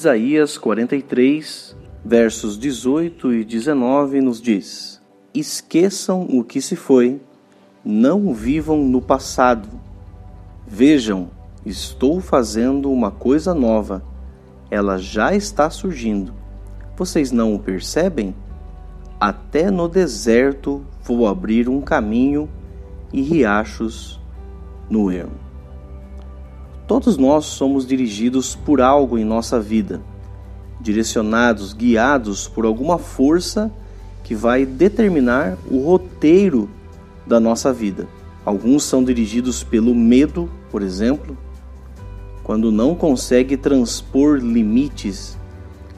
Isaías 43, versos 18 e 19 nos diz: Esqueçam o que se foi, não vivam no passado. Vejam, estou fazendo uma coisa nova. Ela já está surgindo. Vocês não o percebem? Até no deserto vou abrir um caminho e riachos no ermo. Todos nós somos dirigidos por algo em nossa vida, direcionados, guiados por alguma força que vai determinar o roteiro da nossa vida. Alguns são dirigidos pelo medo, por exemplo, quando não conseguem transpor limites,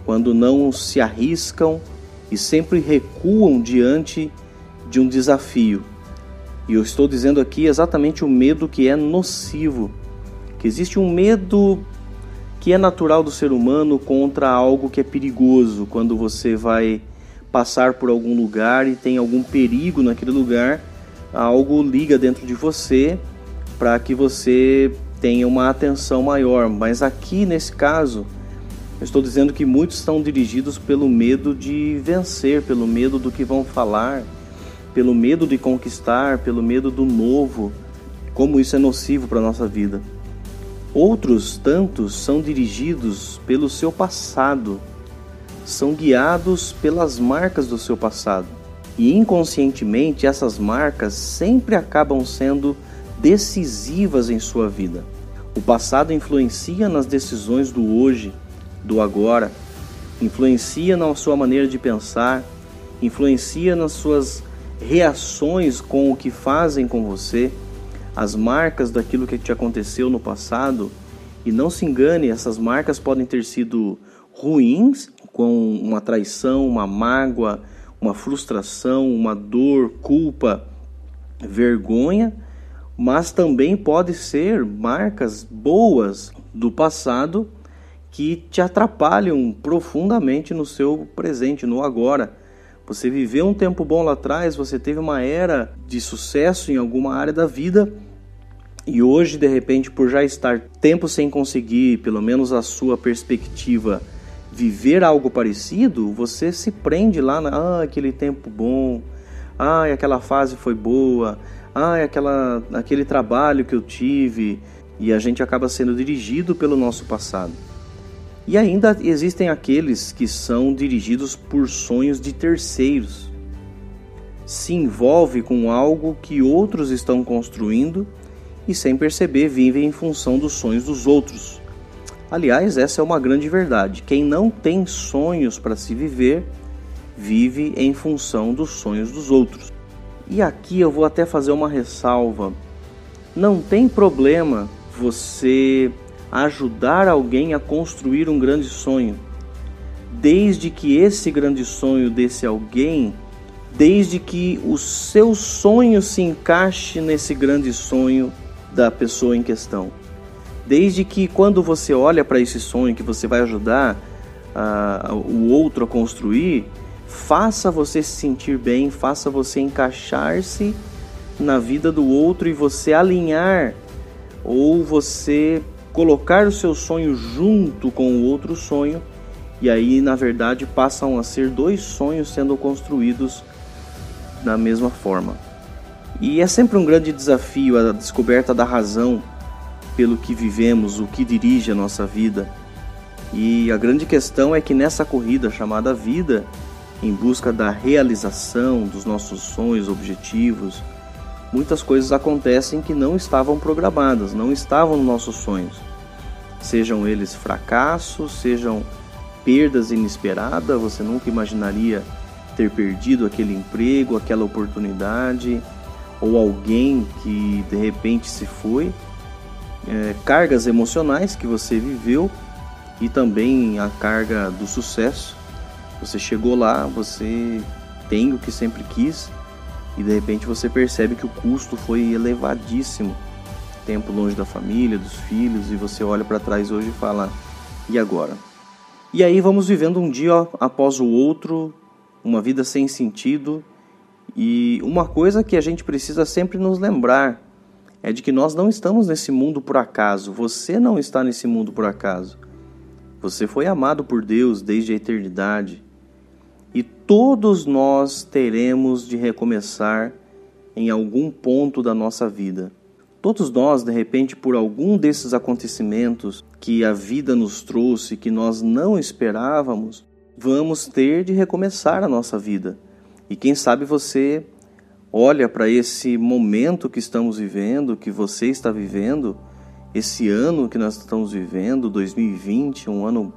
quando não se arriscam e sempre recuam diante de um desafio. E eu estou dizendo aqui exatamente o medo que é nocivo que existe um medo que é natural do ser humano contra algo que é perigoso, quando você vai passar por algum lugar e tem algum perigo naquele lugar, algo liga dentro de você para que você tenha uma atenção maior. Mas aqui nesse caso, eu estou dizendo que muitos estão dirigidos pelo medo de vencer, pelo medo do que vão falar, pelo medo de conquistar, pelo medo do novo. Como isso é nocivo para a nossa vida. Outros tantos são dirigidos pelo seu passado, são guiados pelas marcas do seu passado. E inconscientemente essas marcas sempre acabam sendo decisivas em sua vida. O passado influencia nas decisões do hoje, do agora, influencia na sua maneira de pensar, influencia nas suas reações com o que fazem com você as marcas daquilo que te aconteceu no passado. E não se engane, essas marcas podem ter sido ruins, com uma traição, uma mágoa, uma frustração, uma dor, culpa, vergonha, mas também pode ser marcas boas do passado que te atrapalham profundamente no seu presente, no agora. Você viveu um tempo bom lá atrás, você teve uma era de sucesso em alguma área da vida e hoje, de repente, por já estar tempo sem conseguir, pelo menos a sua perspectiva, viver algo parecido, você se prende lá na ah, aquele tempo bom, ah, aquela fase foi boa, ah, aquela, aquele trabalho que eu tive, e a gente acaba sendo dirigido pelo nosso passado. E ainda existem aqueles que são dirigidos por sonhos de terceiros. Se envolve com algo que outros estão construindo e, sem perceber, vivem em função dos sonhos dos outros. Aliás, essa é uma grande verdade. Quem não tem sonhos para se viver, vive em função dos sonhos dos outros. E aqui eu vou até fazer uma ressalva. Não tem problema você ajudar alguém a construir um grande sonho, desde que esse grande sonho desse alguém, desde que o seu sonho se encaixe nesse grande sonho da pessoa em questão. Desde que quando você olha para esse sonho que você vai ajudar uh, o outro a construir, faça você se sentir bem, faça você encaixar-se na vida do outro e você alinhar ou você colocar o seu sonho junto com o outro sonho, e aí na verdade passam a ser dois sonhos sendo construídos da mesma forma. E é sempre um grande desafio a descoberta da razão pelo que vivemos, o que dirige a nossa vida. E a grande questão é que nessa corrida chamada vida, em busca da realização dos nossos sonhos, objetivos, muitas coisas acontecem que não estavam programadas, não estavam nos nossos sonhos. Sejam eles fracassos, sejam perdas inesperadas, você nunca imaginaria ter perdido aquele emprego, aquela oportunidade, ou alguém que de repente se foi, é, cargas emocionais que você viveu e também a carga do sucesso. Você chegou lá, você tem o que sempre quis, e de repente você percebe que o custo foi elevadíssimo. Tempo longe da família, dos filhos, e você olha para trás hoje e fala: e agora? E aí vamos vivendo um dia após o outro, uma vida sem sentido. E uma coisa que a gente precisa sempre nos lembrar é de que nós não estamos nesse mundo por acaso. Você não está nesse mundo por acaso. Você foi amado por Deus desde a eternidade. Todos nós teremos de recomeçar em algum ponto da nossa vida. Todos nós, de repente, por algum desses acontecimentos que a vida nos trouxe, que nós não esperávamos, vamos ter de recomeçar a nossa vida. E quem sabe você olha para esse momento que estamos vivendo, que você está vivendo, esse ano que nós estamos vivendo, 2020, um ano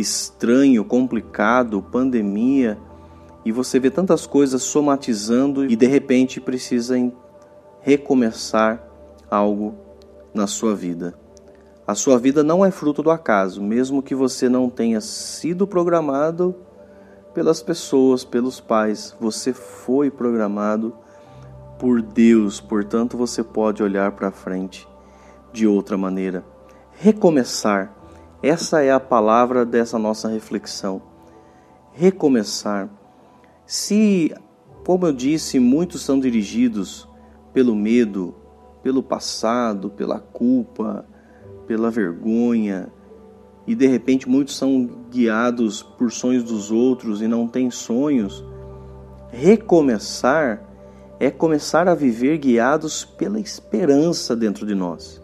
estranho, complicado, pandemia, e você vê tantas coisas somatizando e de repente precisa recomeçar algo na sua vida. A sua vida não é fruto do acaso, mesmo que você não tenha sido programado pelas pessoas, pelos pais, você foi programado por Deus, portanto você pode olhar para frente de outra maneira. Recomeçar, essa é a palavra dessa nossa reflexão. Recomeçar. Se, como eu disse, muitos são dirigidos pelo medo, pelo passado, pela culpa, pela vergonha, e de repente muitos são guiados por sonhos dos outros e não têm sonhos, recomeçar é começar a viver guiados pela esperança dentro de nós.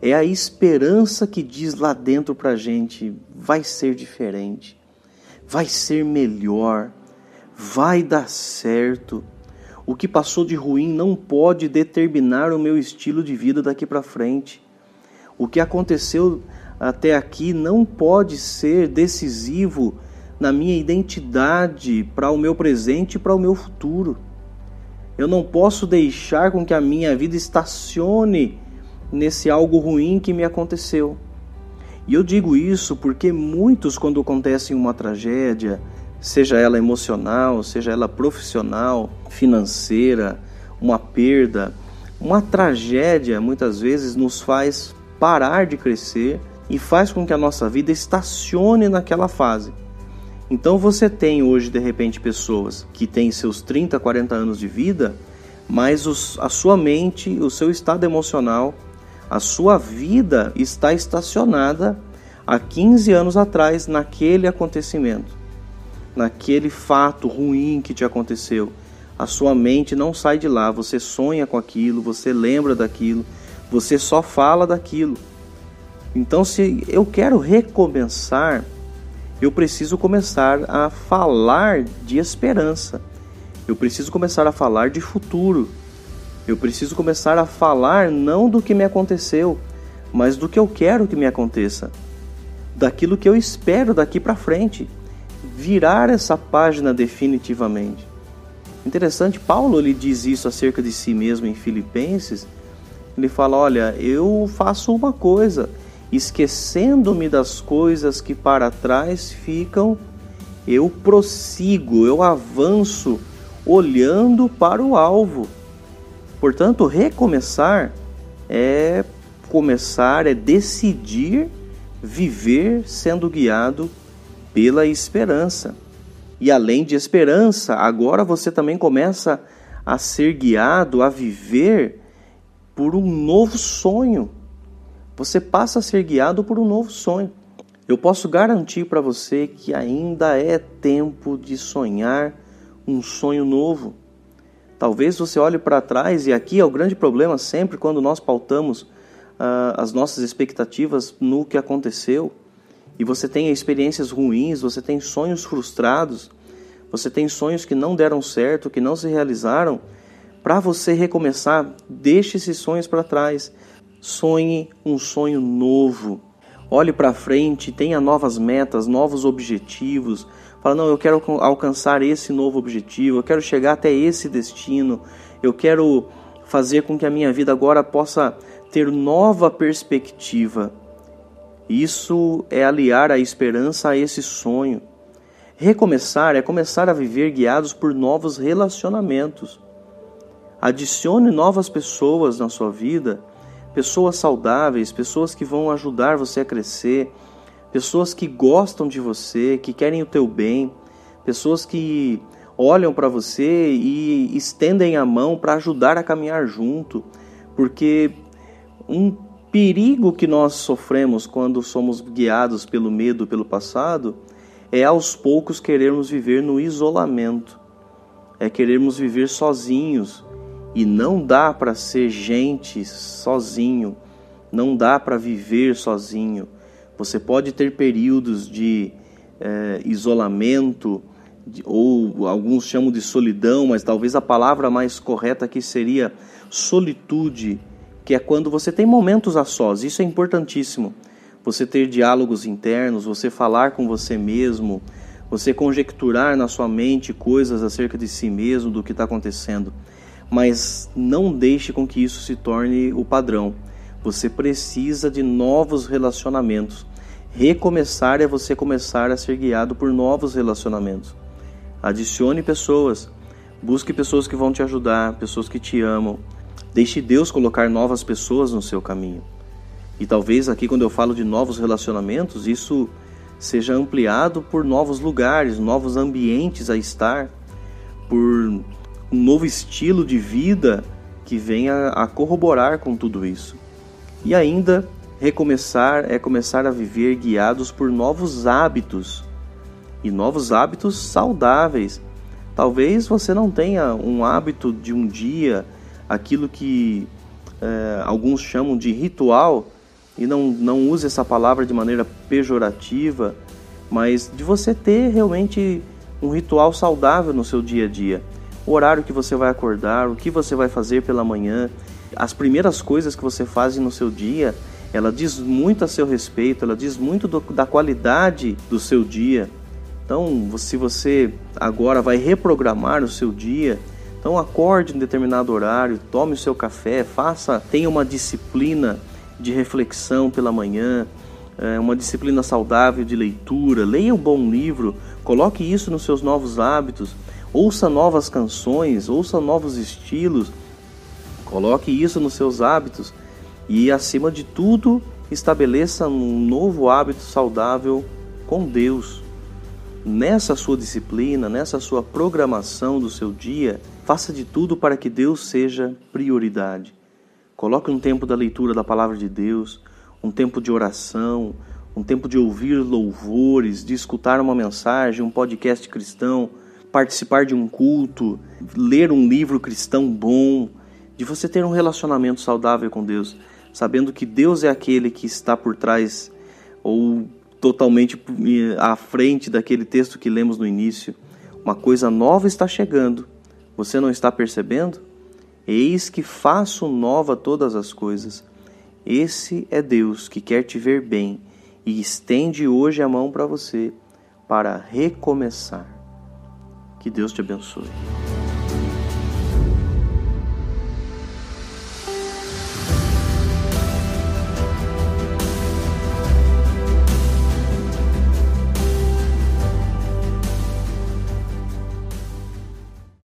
É a esperança que diz lá dentro para a gente: vai ser diferente, vai ser melhor, vai dar certo. O que passou de ruim não pode determinar o meu estilo de vida daqui para frente. O que aconteceu até aqui não pode ser decisivo na minha identidade para o meu presente e para o meu futuro. Eu não posso deixar com que a minha vida estacione nesse algo ruim que me aconteceu. E eu digo isso porque muitos, quando acontece uma tragédia, seja ela emocional, seja ela profissional, financeira, uma perda, uma tragédia muitas vezes nos faz parar de crescer e faz com que a nossa vida estacione naquela fase. Então você tem hoje de repente pessoas que têm seus 30, 40 anos de vida, mas os, a sua mente, o seu estado emocional, a sua vida está estacionada há 15 anos atrás naquele acontecimento, naquele fato ruim que te aconteceu. A sua mente não sai de lá, você sonha com aquilo, você lembra daquilo, você só fala daquilo. Então, se eu quero recomeçar, eu preciso começar a falar de esperança. Eu preciso começar a falar de futuro. Eu preciso começar a falar não do que me aconteceu, mas do que eu quero que me aconteça. Daquilo que eu espero daqui para frente. Virar essa página definitivamente. Interessante, Paulo ele diz isso acerca de si mesmo em Filipenses. Ele fala: Olha, eu faço uma coisa, esquecendo-me das coisas que para trás ficam, eu prossigo, eu avanço, olhando para o alvo. Portanto, recomeçar é começar, é decidir viver sendo guiado pela esperança. E além de esperança, agora você também começa a ser guiado a viver por um novo sonho você passa a ser guiado por um novo sonho. Eu posso garantir para você que ainda é tempo de sonhar um sonho novo. Talvez você olhe para trás, e aqui é o grande problema sempre quando nós pautamos uh, as nossas expectativas no que aconteceu, e você tem experiências ruins, você tem sonhos frustrados, você tem sonhos que não deram certo, que não se realizaram. Para você recomeçar, deixe esses sonhos para trás Sonhe um sonho novo. Olhe para frente, tenha novas metas, novos objetivos. Fala, não, eu quero alcançar esse novo objetivo, eu quero chegar até esse destino, eu quero fazer com que a minha vida agora possa ter nova perspectiva. Isso é aliar a esperança a esse sonho. Recomeçar é começar a viver guiados por novos relacionamentos. Adicione novas pessoas na sua vida pessoas saudáveis, pessoas que vão ajudar você a crescer, pessoas que gostam de você, que querem o teu bem, pessoas que olham para você e estendem a mão para ajudar a caminhar junto, porque um perigo que nós sofremos quando somos guiados pelo medo, pelo passado, é aos poucos querermos viver no isolamento, é querermos viver sozinhos. E não dá para ser gente sozinho, não dá para viver sozinho. Você pode ter períodos de é, isolamento, de, ou alguns chamam de solidão, mas talvez a palavra mais correta aqui seria solitude, que é quando você tem momentos a sós. Isso é importantíssimo você ter diálogos internos, você falar com você mesmo, você conjecturar na sua mente coisas acerca de si mesmo, do que está acontecendo. Mas não deixe com que isso se torne o padrão. Você precisa de novos relacionamentos. Recomeçar é você começar a ser guiado por novos relacionamentos. Adicione pessoas. Busque pessoas que vão te ajudar, pessoas que te amam. Deixe Deus colocar novas pessoas no seu caminho. E talvez aqui, quando eu falo de novos relacionamentos, isso seja ampliado por novos lugares, novos ambientes a estar, por um novo estilo de vida que venha a corroborar com tudo isso. E ainda, recomeçar é começar a viver guiados por novos hábitos e novos hábitos saudáveis. Talvez você não tenha um hábito de um dia, aquilo que é, alguns chamam de ritual, e não, não use essa palavra de maneira pejorativa, mas de você ter realmente um ritual saudável no seu dia a dia. O horário que você vai acordar, o que você vai fazer pela manhã, as primeiras coisas que você faz no seu dia, ela diz muito a seu respeito, ela diz muito do, da qualidade do seu dia. Então, se você agora vai reprogramar o seu dia, então acorde em determinado horário, tome o seu café, faça, tenha uma disciplina de reflexão pela manhã, é, uma disciplina saudável de leitura, leia um bom livro, coloque isso nos seus novos hábitos, ouça novas canções, ouça novos estilos, coloque isso nos seus hábitos e, acima de tudo, estabeleça um novo hábito saudável com Deus. Nessa sua disciplina, nessa sua programação do seu dia, faça de tudo para que Deus seja prioridade. Coloque um tempo da leitura da palavra de Deus, um tempo de oração, um tempo de ouvir louvores, de escutar uma mensagem, um podcast cristão, participar de um culto, ler um livro cristão bom, de você ter um relacionamento saudável com Deus, sabendo que Deus é aquele que está por trás ou totalmente à frente daquele texto que lemos no início. Uma coisa nova está chegando. Você não está percebendo? Eis que faço nova todas as coisas. Esse é Deus que quer te ver bem e estende hoje a mão para você para recomeçar. Que Deus te abençoe.